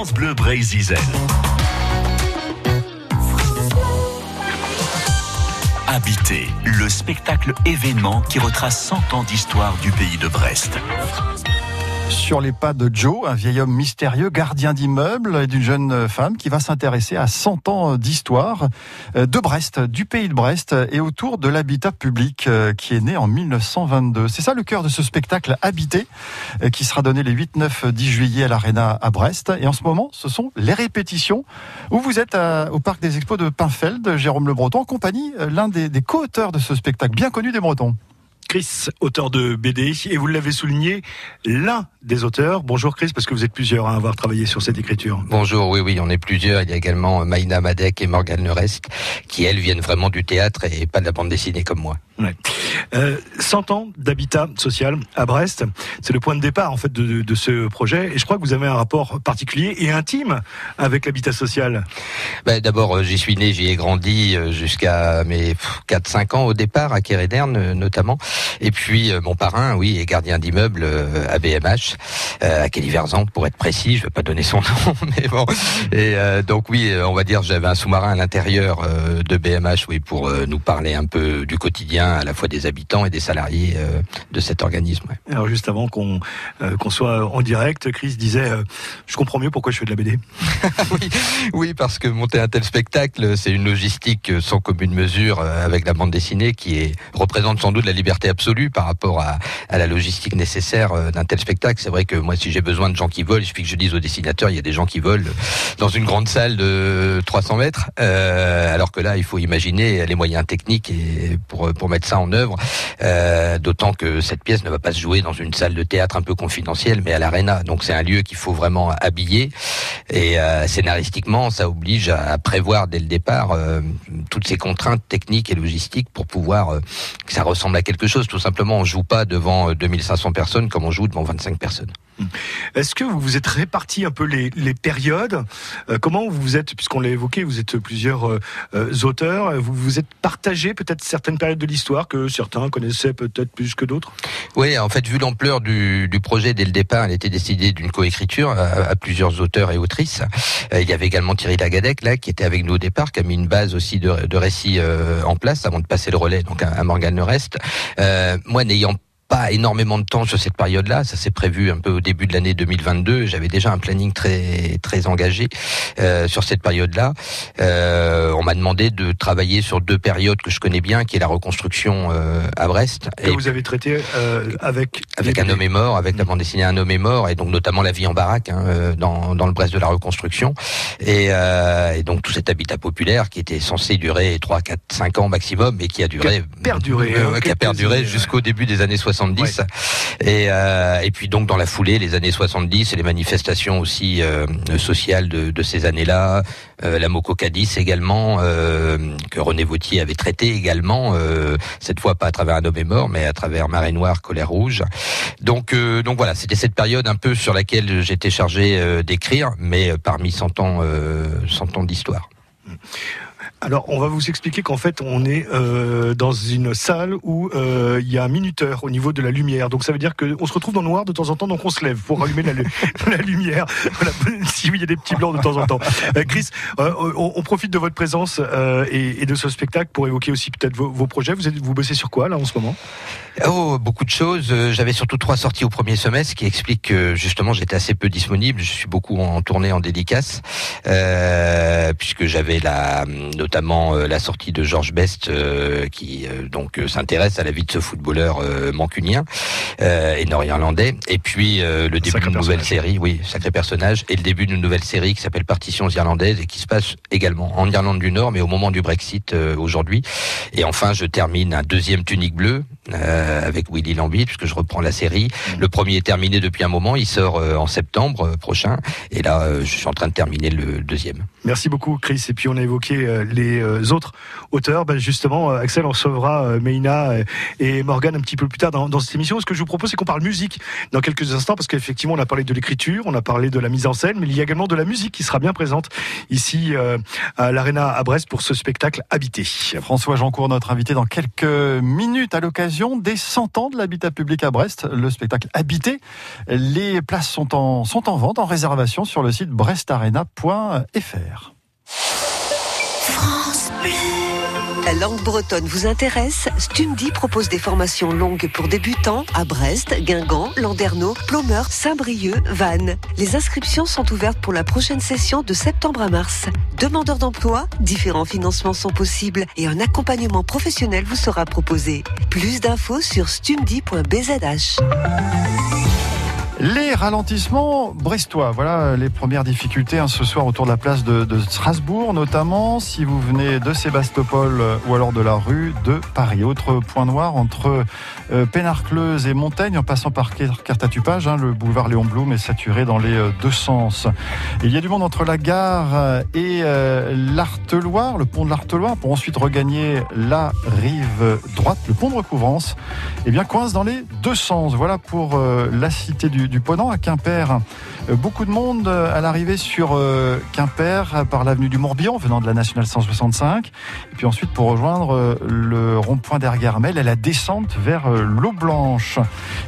France Bleu Brésil. Habiter, le spectacle événement qui retrace 100 ans d'histoire du pays de Brest sur les pas de Joe, un vieil homme mystérieux, gardien d'immeuble, et d'une jeune femme qui va s'intéresser à 100 ans d'histoire euh, de Brest, du pays de Brest, et autour de l'habitat public euh, qui est né en 1922. C'est ça le cœur de ce spectacle Habité, euh, qui sera donné les 8, 9, 10 juillet à l'Arena à Brest. Et en ce moment, ce sont les répétitions où vous êtes au Parc des Expos de Pinfeld, Jérôme Le Breton, en compagnie l'un des, des co-auteurs de ce spectacle, bien connu des Bretons. Chris, auteur de BD, et vous l'avez souligné, l'un des auteurs. Bonjour Chris, parce que vous êtes plusieurs à avoir travaillé sur cette écriture. Bonjour, oui, oui, on est plusieurs. Il y a également Maïna Madek et Morgane Lerest, qui elles viennent vraiment du théâtre et pas de la bande dessinée comme moi. Ouais. Euh, 100 ans d'habitat social à Brest, c'est le point de départ en fait de, ce projet. Et je crois que vous avez un rapport particulier et intime avec l'habitat social. Ben, D'abord, euh, j'y suis né, j'y ai grandi euh, jusqu'à mes 4-5 ans au départ, à Kéréderne notamment. Et puis mon parrain, oui, est gardien d'immeuble à BMH, à Kéliverzan pour être précis. Je ne vais pas donner son nom, mais bon. Et donc oui, on va dire, j'avais un sous-marin à l'intérieur de BMH, oui, pour nous parler un peu du quotidien à la fois des habitants et des salariés euh, de cet organisme. Alors juste avant qu'on euh, qu'on soit en direct, Chris disait euh, je comprends mieux pourquoi je fais de la BD. oui, oui, parce que monter un tel spectacle, c'est une logistique sans commune mesure avec la bande dessinée qui est, représente sans doute la liberté absolue par rapport à, à la logistique nécessaire d'un tel spectacle. C'est vrai que moi, si j'ai besoin de gens qui volent, il suffit que je dise aux dessinateurs, il y a des gens qui volent dans une grande salle de 300 mètres, alors que là, il faut imaginer les moyens techniques et pour, pour mettre ça en œuvre. Euh, D'autant que cette pièce ne va pas se jouer dans une salle de théâtre un peu confidentielle, mais à l'arena. Donc c'est un lieu qu'il faut vraiment habiller. Et euh, scénaristiquement, ça oblige à prévoir dès le départ euh, toutes ces contraintes techniques et logistiques pour pouvoir que ça ressemble à quelque chose. Tout simplement, on joue pas devant 2500 personnes comme on joue devant 25 personnes. Est-ce que vous vous êtes réparti un peu les, périodes Comment vous vous êtes, puisqu'on l'a évoqué, vous êtes plusieurs auteurs, vous vous êtes partagé peut-être certaines périodes de l'histoire que certains connaissaient peut-être plus que d'autres? Oui, en fait, vu l'ampleur du, projet dès le départ, elle était décidée d'une coécriture à, à, plusieurs auteurs et autrices. Euh, il y avait également Thierry Lagadec, là, qui était avec nous au départ, qui a mis une base aussi de, de récits euh, en place avant de passer le relais donc à, Morgane Reste. Euh, moi, n'ayant pas énormément de temps sur cette période-là. Ça s'est prévu un peu au début de l'année 2022. J'avais déjà un planning très très engagé euh, sur cette période-là. Euh, on m'a demandé de travailler sur deux périodes que je connais bien, qui est la reconstruction euh, à Brest. Que vous avez traité euh, avec avec un homme est mort, avec la bande dessinée Un homme est mort, et donc notamment la vie en baraque hein, euh, dans dans le Brest de la reconstruction, et, euh, et donc tout cet habitat populaire qui était censé durer 3, 4, 5 ans maximum, mais qui a duré qui a perduré, hein, qui a perduré jusqu'au début des années 60 70. Et, euh, et puis donc dans la foulée, les années 70 et les manifestations aussi euh, sociales de, de ces années-là, euh, la Mococadis également, euh, que René Vautier avait traité également, euh, cette fois pas à travers un homme est mort, mais à travers Marée Noire, Colère Rouge. Donc, euh, donc voilà, c'était cette période un peu sur laquelle j'étais chargé d'écrire, mais parmi 100 ans, 100 ans d'histoire. Alors, on va vous expliquer qu'en fait, on est euh, dans une salle où euh, il y a un minuteur au niveau de la lumière. Donc, ça veut dire qu'on se retrouve dans le noir de temps en temps, donc on se lève pour allumer la, lumière. Voilà, si il y a des petits blancs de temps en temps. Euh, Chris, euh, on, profite de votre présence euh, et, et, de ce spectacle pour évoquer aussi peut-être vos, projets. Vous, êtes, vous bossez sur quoi là en ce moment? Oh, beaucoup de choses. J'avais surtout trois sorties au premier semestre qui expliquent que justement j'étais assez peu disponible. Je suis beaucoup en tournée en dédicace puisque j'avais la notamment euh, la sortie de Georges Best euh, qui euh, donc s'intéresse à la vie de ce footballeur mancunien et nord-irlandais et puis le début d'une nouvelle série, oui, sacré personnage et le début d'une nouvelle série qui s'appelle Partitions irlandaises et qui se passe également en Irlande du Nord mais au moment du Brexit aujourd'hui. Et enfin, je termine un deuxième tunique bleue euh, avec Willy Lambie, puisque je reprends la série. Mm. Le premier est terminé depuis un moment, il sort euh, en septembre prochain, et là, je suis en train de terminer le deuxième. Merci beaucoup, Chris. Et puis on a évoqué les autres auteurs. Ben justement, Axel, on recevra Meina et Morgan un petit peu plus tard dans, dans cette émission. Est-ce que je vous propose, c'est qu'on parle musique dans quelques instants, parce qu'effectivement, on a parlé de l'écriture, on a parlé de la mise en scène, mais il y a également de la musique qui sera bien présente ici euh, à l'Arena à Brest pour ce spectacle habité. François Jeancourt, notre invité dans quelques minutes à l'occasion des 100 ans de l'habitat public à Brest, le spectacle habité. Les places sont en, vente, en réservation sur le site brestarena.fr. La langue bretonne vous intéresse? Stumdi propose des formations longues pour débutants à Brest, Guingamp, Landerneau, Plomeur, Saint-Brieuc, Vannes. Les inscriptions sont ouvertes pour la prochaine session de septembre à mars. Demandeurs d'emploi, différents financements sont possibles et un accompagnement professionnel vous sera proposé. Plus d'infos sur stumdi.bzh. Les ralentissements brestois, voilà les premières difficultés hein, ce soir autour de la place de, Strasbourg, notamment si vous venez de Sébastopol euh, ou alors de la rue de Paris. Autre point noir entre euh, Pénarcleuse et Montaigne, en passant par Cartatupage, hein, le boulevard Léon Blum est saturé dans les euh, deux sens. Il y a du monde entre la gare et euh, l'Arteloire, le pont de l'Arteloire, pour ensuite regagner la rive droite, le pont de recouvrance, et eh bien coince dans les deux sens. Voilà pour euh, la cité du du Ponant à Quimper. Euh, beaucoup de monde euh, à l'arrivée sur euh, Quimper par l'avenue du Morbihan venant de la nationale 165. Et puis ensuite pour rejoindre le rond-point d'Ergarmel et la descente vers l'eau blanche.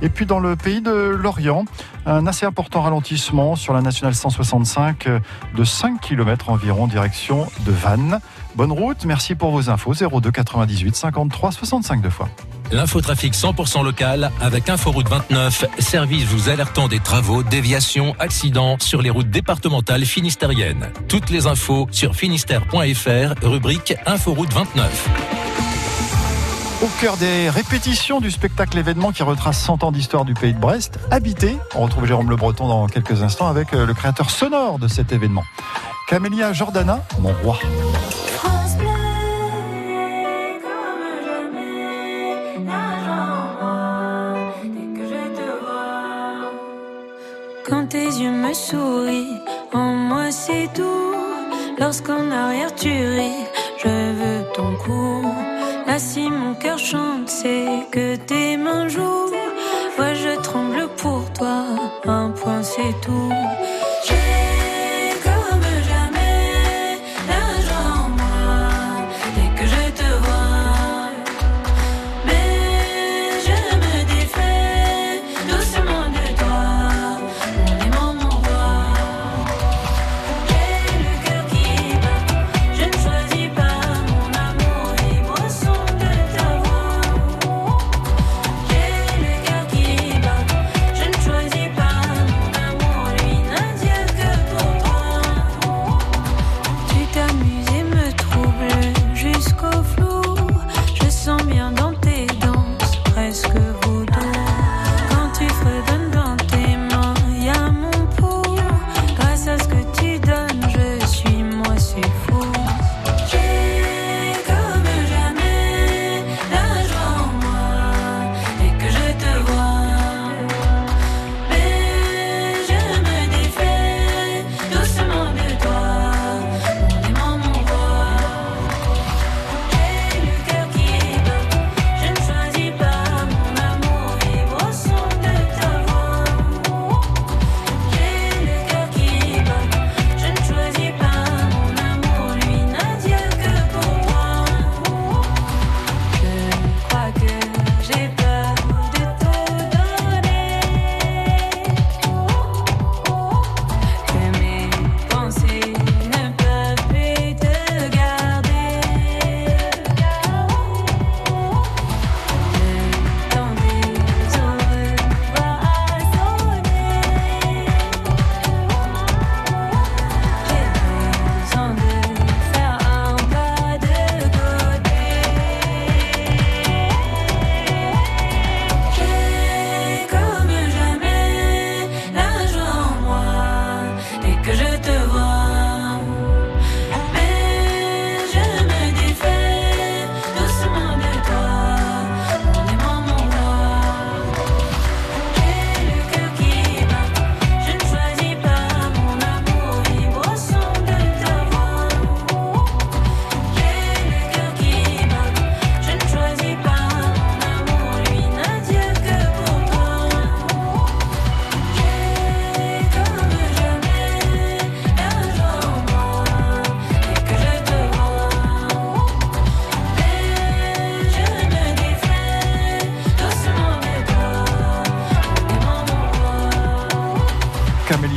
Et puis dans le pays de l'Orient, un assez important ralentissement sur la nationale 165 de 5 km environ direction de Vannes. Bonne route, merci pour vos infos 02 98 53 65 deux fois. L'infotrafic 100% local avec Inforoute 29, service vous alertant des travaux, déviations, accidents sur les routes départementales finistériennes. Toutes les infos sur finistère.fr, rubrique Inforoute 29. Au cœur des répétitions du spectacle événement qui retrace 100 ans d'histoire du pays de Brest, Habité. On retrouve Jérôme Le Breton dans quelques instants avec le créateur sonore de cet événement. Camélia Jordana, mon roi. Tes yeux me sourient, en moi c'est tout. Lorsqu'en arrière tu ris, je veux ton cou. Là si mon cœur chante, c'est que tes mains jouent. Moi je tremble pour toi, un point c'est tout.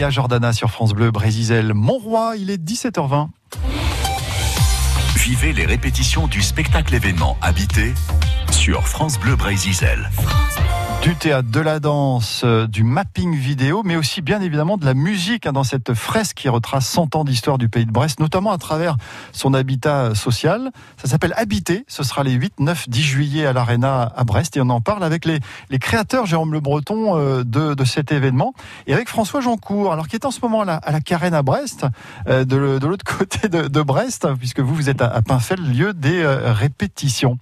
Jordana sur France Bleu, Brésil. Montroi, il est 17h20. Vivez les répétitions du spectacle événement Habité sur France Bleu Brésil. Du théâtre, de la danse, euh, du mapping vidéo, mais aussi bien évidemment de la musique hein, dans cette fresque qui retrace 100 ans d'histoire du pays de Brest, notamment à travers son habitat social. Ça s'appelle Habiter. Ce sera les 8, 9, 10 juillet à l'Arena à Brest et on en parle avec les, les créateurs, Jérôme Le Breton, euh, de, de, cet événement et avec François Jancourt, alors qui est en ce moment à la, à la Carène à Brest, euh, de, de l'autre côté de, Brest, puisque vous, vous êtes à, à Pinfel, lieu des répétitions.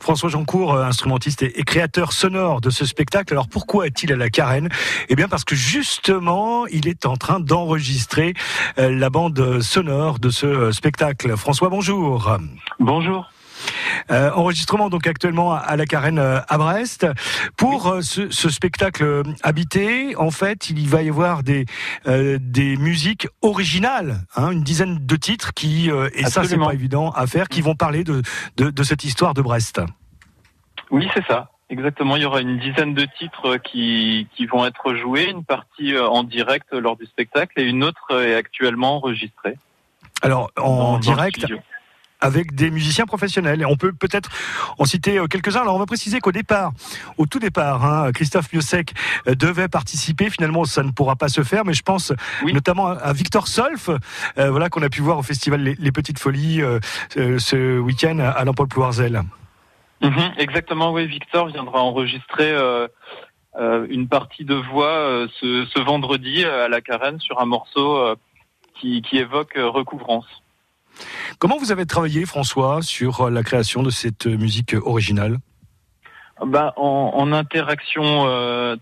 François Jancourt, instrumentiste et, et créateur sonore de ce spectacle. Alors pourquoi est-il à la Carène? Eh bien parce que justement, il est en train d'enregistrer euh, la bande sonore de ce spectacle. François, bonjour. Bonjour. Euh, enregistrement donc actuellement à la Carène euh, à Brest. Pour oui. ce, ce, spectacle habité, en fait, il va y avoir des euh, des musiques originales, hein, une dizaine de titres qui et Absolument. ça c'est pas évident à faire, qui vont parler de, de, de cette histoire de Brest. Oui, c'est ça. Exactement, il y aura une dizaine de titres qui, qui vont être joués, une partie en direct lors du spectacle et une autre est actuellement enregistrée. Alors en direct avec des musiciens professionnels. On peut peut-être en citer quelques-uns. Alors on va préciser qu'au départ, au tout départ, hein, Christophe Miosek devait participer. Finalement, ça ne pourra pas se faire, mais je pense oui. notamment à Victor Solf, euh, voilà qu'on a pu voir au festival Les, Les Petites Folies euh, ce week-end à l'Emploi Plouarzel. Mmh, exactement, oui. Victor viendra enregistrer euh, euh, une partie de voix euh, ce, ce, vendredi à la Carène sur un morceau qui, qui, évoque recouvrance. Comment vous avez travaillé, François, sur la création de cette musique originale? Bah, en, en, interaction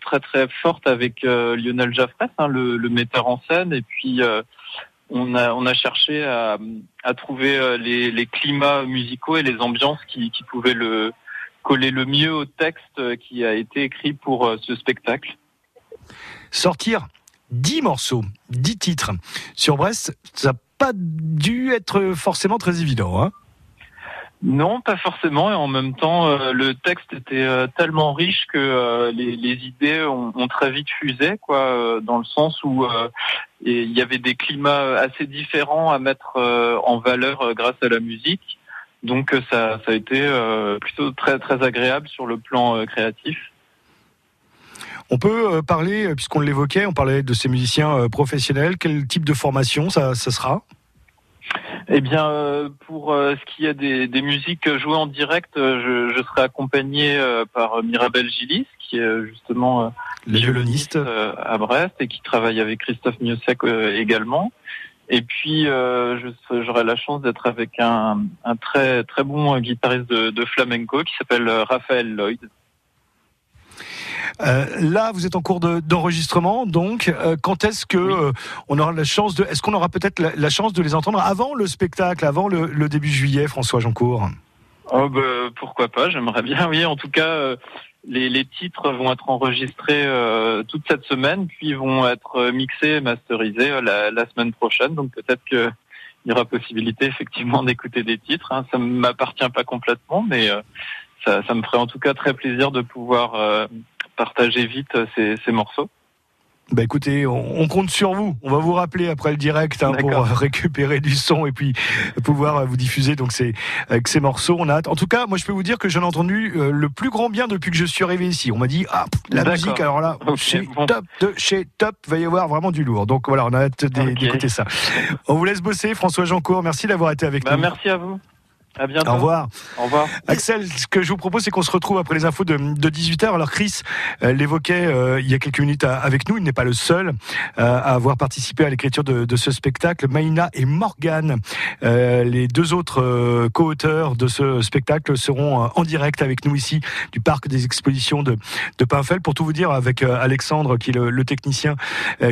très très forte avec Lionel Jaffress, hein, le, le, metteur en scène, et puis on a, cherché à, trouver les, les, climats musicaux et les ambiances qui, pouvaient le coller le mieux au texte qui a été écrit pour ce spectacle. Sortir dix morceaux, dix titres sur Brest, ça n'a pas dû être forcément très évident. Hein non, pas forcément. Et en même temps, euh, le texte était euh, tellement riche que euh, les, idées ont, très vite fusé, quoi, dans le sens où il y avait des climats assez différents à mettre en valeur grâce à la musique. Donc ça, a été plutôt très très agréable sur le plan créatif. On peut parler, puisqu'on l'évoquait, on parlait de ces musiciens professionnels. Quel type de formation ça sera? Eh bien, euh, pour euh, ce qui est des, des, musiques jouées en direct, euh, je, je serai accompagné par Mirabel Gillis, qui est justement les violonistes à Brest et qui travaille avec Christophe Miosek également. Et puis, j'aurai la chance d'être avec un, un, très très bon guitariste de, de flamenco qui s'appelle Raphaël Lloyd. Euh, là, vous êtes en cours d'enregistrement, de, donc euh, quand est-ce que oui. euh, on aura la chance de, est-ce qu'on aura peut-être la, la, chance de les entendre avant le spectacle, avant le, le début juillet, François Jancourt Oh bah, pourquoi pas, j'aimerais bien. Oui, en tout cas, les, les, titres vont être enregistrés euh, toute cette semaine, puis vont être mixés et masterisés la, la, semaine prochaine. Donc peut-être que il y aura possibilité effectivement d'écouter des titres. Hein. Ça ne m'appartient pas complètement, mais ça, ça, me ferait en tout cas très plaisir de pouvoir partager vite ces, ces morceaux. Bah écoutez, on, compte sur vous. On va vous rappeler après le direct hein, pour récupérer du son et puis pouvoir vous diffuser donc ces, avec ces morceaux. On a hâte. En tout cas, moi je peux vous dire que j'en ai entendu euh, le plus grand bien depuis que je suis arrivé ici. On m'a dit ah la musique alors là okay, chez bon. top de chez top va y avoir vraiment du lourd. Donc voilà, on a hâte d'écouter okay. ça. On vous laisse bosser, François Jeancourt. Merci d'avoir été avec bah, nous. Merci à vous. À bientôt. Au revoir. Au revoir. Axel, ce que je vous propose, c'est qu'on se retrouve après les infos de, de 18h. Alors Chris euh, l'évoquait euh, il y a quelques minutes à, avec nous. Il n'est pas le seul euh, à avoir participé à l'écriture de, de, ce spectacle. Maïna et Morgane, euh, les deux autres euh, co-auteurs de ce spectacle, seront en direct avec nous ici du parc des expositions de, de Pinfel. Pour tout vous dire, avec Alexandre, qui est le, le technicien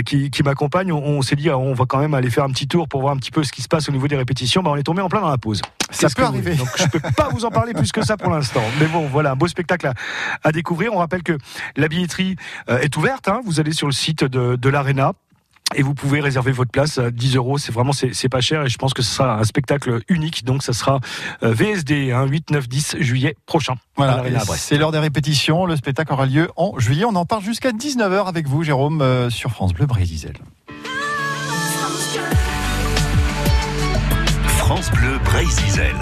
qui, qui m'accompagne, on, on s'est dit on va quand même aller faire un petit tour pour voir un petit peu ce qui se passe au niveau des répétitions. Ben, on est tombé en plein dans la pause. Ça peut arriver. Donc je peux pas vous en parler plus que ça pour l'instant. Mais bon, voilà, un beau spectacle à, à, découvrir. On rappelle que la billetterie euh, est ouverte. Hein. Vous allez sur le site de, de l'Arena. et vous pouvez réserver votre place à 10 euros. C'est vraiment c'est pas cher et je pense que ce sera un spectacle unique. Donc ça sera euh, VSD hein, 8, 9, 10 juillet prochain. Voilà, c'est l'heure des répétitions. Le spectacle aura lieu en juillet. On en parle jusqu'à 19h avec vous, Jérôme, euh, sur France Bleu Brésil. France Bleu Brésil.